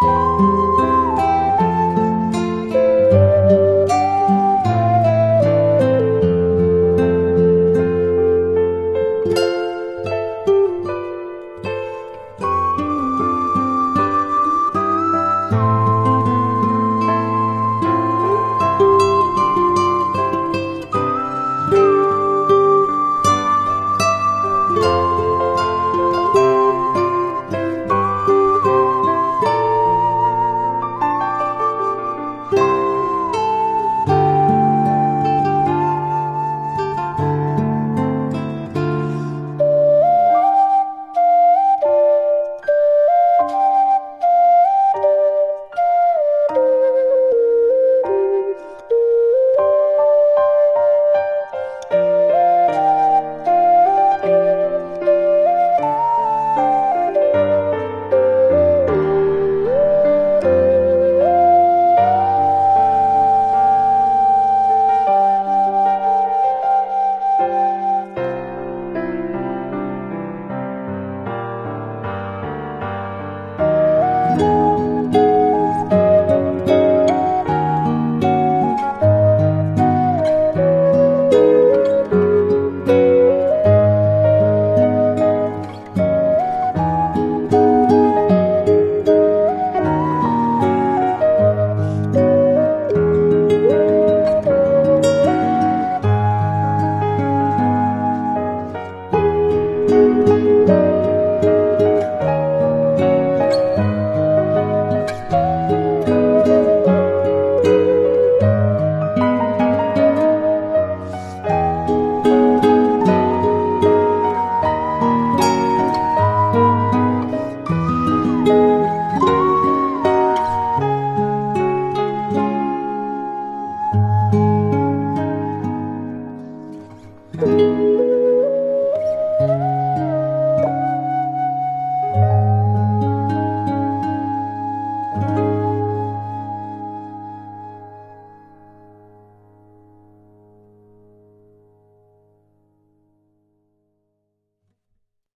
you